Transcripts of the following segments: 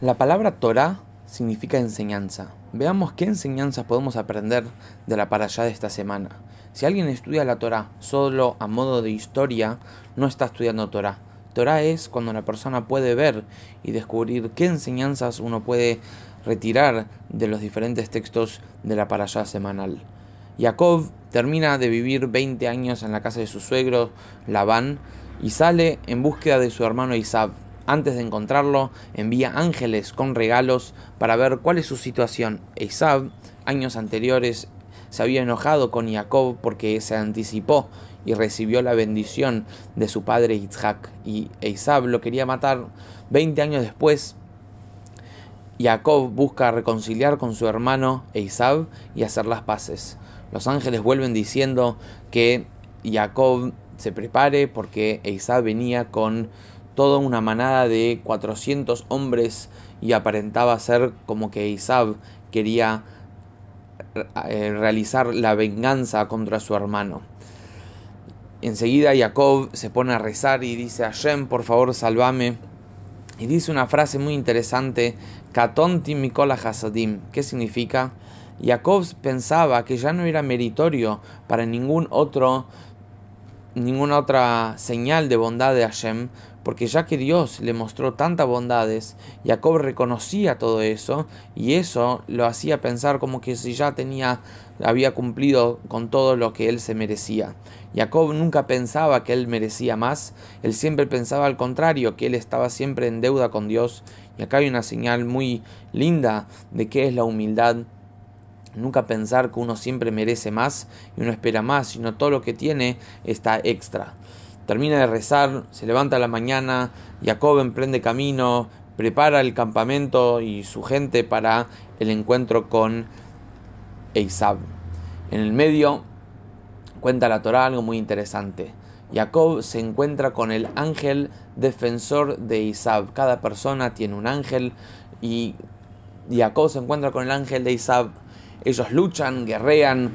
La palabra Torah significa enseñanza. Veamos qué enseñanzas podemos aprender de la para allá de esta semana. Si alguien estudia la Torah solo a modo de historia, no está estudiando Torah. Torah es cuando la persona puede ver y descubrir qué enseñanzas uno puede retirar de los diferentes textos de la para allá semanal. Jacob termina de vivir 20 años en la casa de su suegro, Labán, y sale en búsqueda de su hermano Isab antes de encontrarlo, envía ángeles con regalos para ver cuál es su situación. Esav, años anteriores, se había enojado con Jacob porque se anticipó y recibió la bendición de su padre Isaac. Y Esav lo quería matar. Veinte años después, Jacob busca reconciliar con su hermano Esav y hacer las paces. Los ángeles vuelven diciendo que Jacob se prepare porque Esav venía con toda una manada de 400 hombres y aparentaba ser como que Isab quería eh, realizar la venganza contra su hermano. Enseguida Jacob se pone a rezar y dice, Hashem, por favor, salvame. Y dice una frase muy interesante, Katonti Mikola Hasadim. ¿Qué significa? Jacob pensaba que ya no era meritorio para ningún otro ninguna otra señal de bondad de Hashem, porque ya que Dios le mostró tantas bondades, Jacob reconocía todo eso y eso lo hacía pensar como que si ya tenía había cumplido con todo lo que él se merecía. Jacob nunca pensaba que él merecía más, él siempre pensaba al contrario, que él estaba siempre en deuda con Dios. Y acá hay una señal muy linda de qué es la humildad Nunca pensar que uno siempre merece más y uno espera más, sino todo lo que tiene está extra. Termina de rezar, se levanta la mañana, Jacob emprende camino, prepara el campamento y su gente para el encuentro con Eisab. En el medio cuenta la Torah algo muy interesante. Jacob se encuentra con el ángel defensor de Isab. Cada persona tiene un ángel y Jacob se encuentra con el ángel de Isab ellos luchan, guerrean,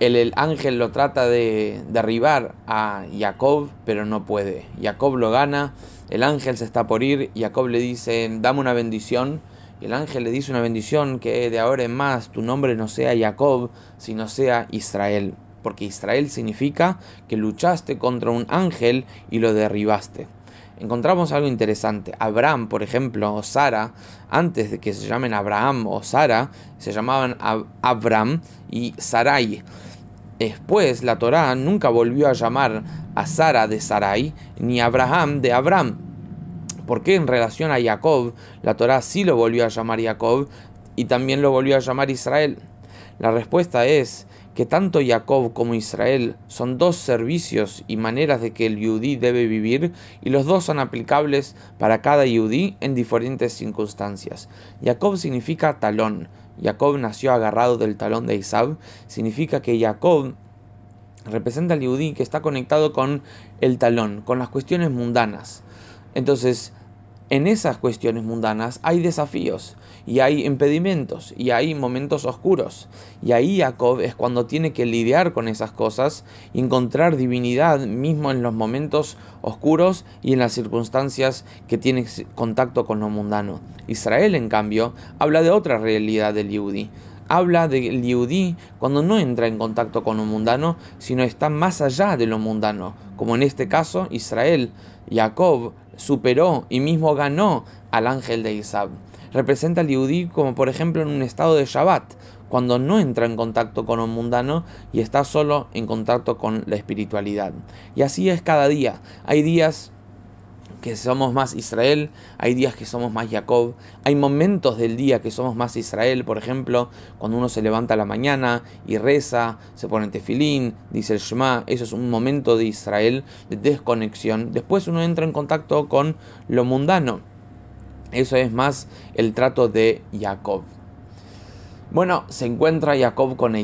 el, ángel lo trata de derribar a Jacob, pero no puede. Jacob lo gana, el ángel se está por ir, Jacob le dice, dame una bendición. Y el ángel le dice una bendición que de ahora en más tu nombre no sea Jacob, sino sea Israel. Porque Israel significa que luchaste contra un ángel y lo derribaste encontramos algo interesante. Abraham, por ejemplo, o Sara, antes de que se llamen Abraham o Sara, se llamaban Abram y Sarai. Después la Torá nunca volvió a llamar a Sara de Sarai ni a Abraham de Abraham. Porque en relación a Jacob, la Torá sí lo volvió a llamar Jacob y también lo volvió a llamar Israel? La respuesta es que tanto Jacob como Israel son dos servicios y maneras de que el yudí debe vivir y los dos son aplicables para cada yudí en diferentes circunstancias. Jacob significa talón. Jacob nació agarrado del talón de Isab. Significa que Jacob representa al yudí que está conectado con el talón, con las cuestiones mundanas. Entonces, en esas cuestiones mundanas hay desafíos y hay impedimentos y hay momentos oscuros. Y ahí Jacob es cuando tiene que lidiar con esas cosas y encontrar divinidad mismo en los momentos oscuros y en las circunstancias que tiene contacto con lo mundano. Israel, en cambio, habla de otra realidad del Yehudi habla del Yehudi cuando no entra en contacto con lo mundano, sino está más allá de lo mundano, como en este caso Israel, Jacob superó y mismo ganó al ángel de Isab. Representa al Yehudi como por ejemplo en un estado de Shabbat, cuando no entra en contacto con lo mundano y está solo en contacto con la espiritualidad. Y así es cada día. Hay días que somos más Israel, hay días que somos más Jacob, hay momentos del día que somos más Israel, por ejemplo, cuando uno se levanta a la mañana y reza, se pone tefilín, dice el Shema, eso es un momento de Israel, de desconexión. Después uno entra en contacto con lo mundano. Eso es más el trato de Jacob. Bueno, se encuentra Jacob con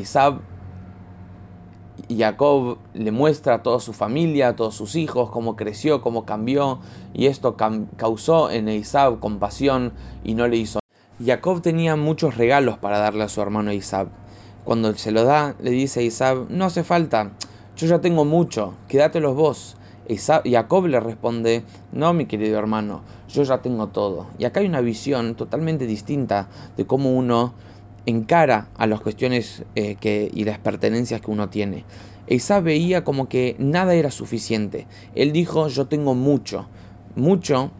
Eisab Jacob le muestra a toda su familia, a todos sus hijos, cómo creció, cómo cambió, y esto causó en Isab compasión y no le hizo. Jacob tenía muchos regalos para darle a su hermano Isab. Cuando se lo da, le dice a Isab, no hace falta, yo ya tengo mucho, quédatelos vos. Jacob le responde, no, mi querido hermano, yo ya tengo todo. Y acá hay una visión totalmente distinta de cómo uno encara a las cuestiones eh, que, y las pertenencias que uno tiene. Esa veía como que nada era suficiente. Él dijo, yo tengo mucho. Mucho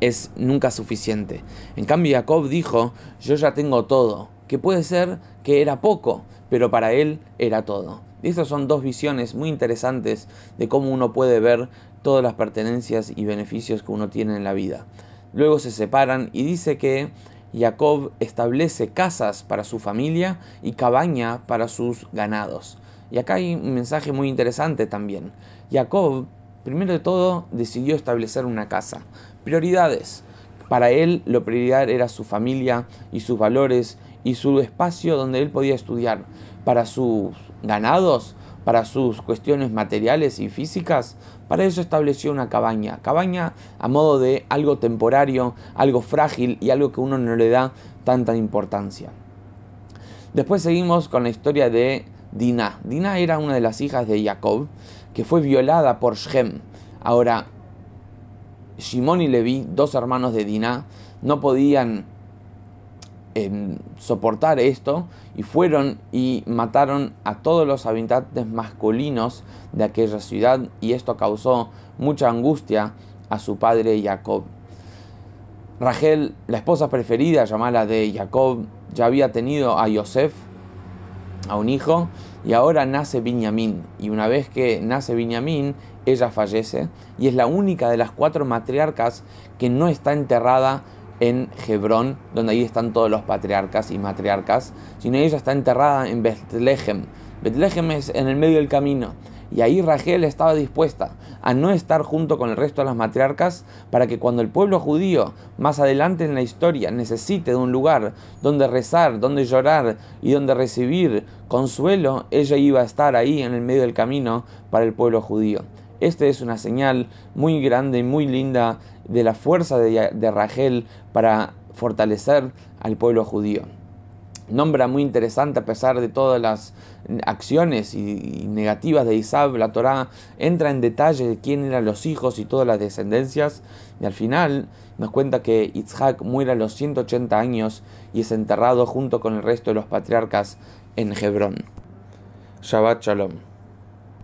es nunca suficiente. En cambio, Jacob dijo, yo ya tengo todo. Que puede ser que era poco, pero para él era todo. Y estas son dos visiones muy interesantes de cómo uno puede ver todas las pertenencias y beneficios que uno tiene en la vida. Luego se separan y dice que Jacob establece casas para su familia y cabaña para sus ganados. Y acá hay un mensaje muy interesante también. Jacob, primero de todo, decidió establecer una casa. Prioridades. Para él, lo prioridad era su familia y sus valores y su espacio donde él podía estudiar. Para sus ganados, para sus cuestiones materiales y físicas, para eso estableció una cabaña. Cabaña a modo de algo temporario, algo frágil y algo que uno no le da tanta importancia. Después seguimos con la historia de Dinah. Dinah era una de las hijas de Jacob que fue violada por Shem. Ahora, Shimon y Levi, dos hermanos de Dinah, no podían soportar esto y fueron y mataron a todos los habitantes masculinos de aquella ciudad y esto causó mucha angustia a su padre Jacob. Rachel, la esposa preferida, llamada de Jacob, ya había tenido a Yosef, a un hijo, y ahora nace Binyamin. Y una vez que nace Binyamin, ella fallece y es la única de las cuatro matriarcas que no está enterrada en Hebrón, donde ahí están todos los patriarcas y matriarcas, sino ella está enterrada en Betlehem. Betlehem es en el medio del camino. Y ahí Rachel estaba dispuesta a no estar junto con el resto de las matriarcas para que cuando el pueblo judío más adelante en la historia necesite de un lugar donde rezar, donde llorar y donde recibir consuelo, ella iba a estar ahí en el medio del camino para el pueblo judío. Esta es una señal muy grande y muy linda de la fuerza de, de Rachel para fortalecer al pueblo judío nombra muy interesante a pesar de todas las acciones y, negativas de Isab, la Torá entra en detalle de quién eran los hijos y todas las descendencias y al final nos cuenta que Yitzhak muere a los 180 años y es enterrado junto con el resto de los patriarcas en Hebrón. Shabbat Shalom.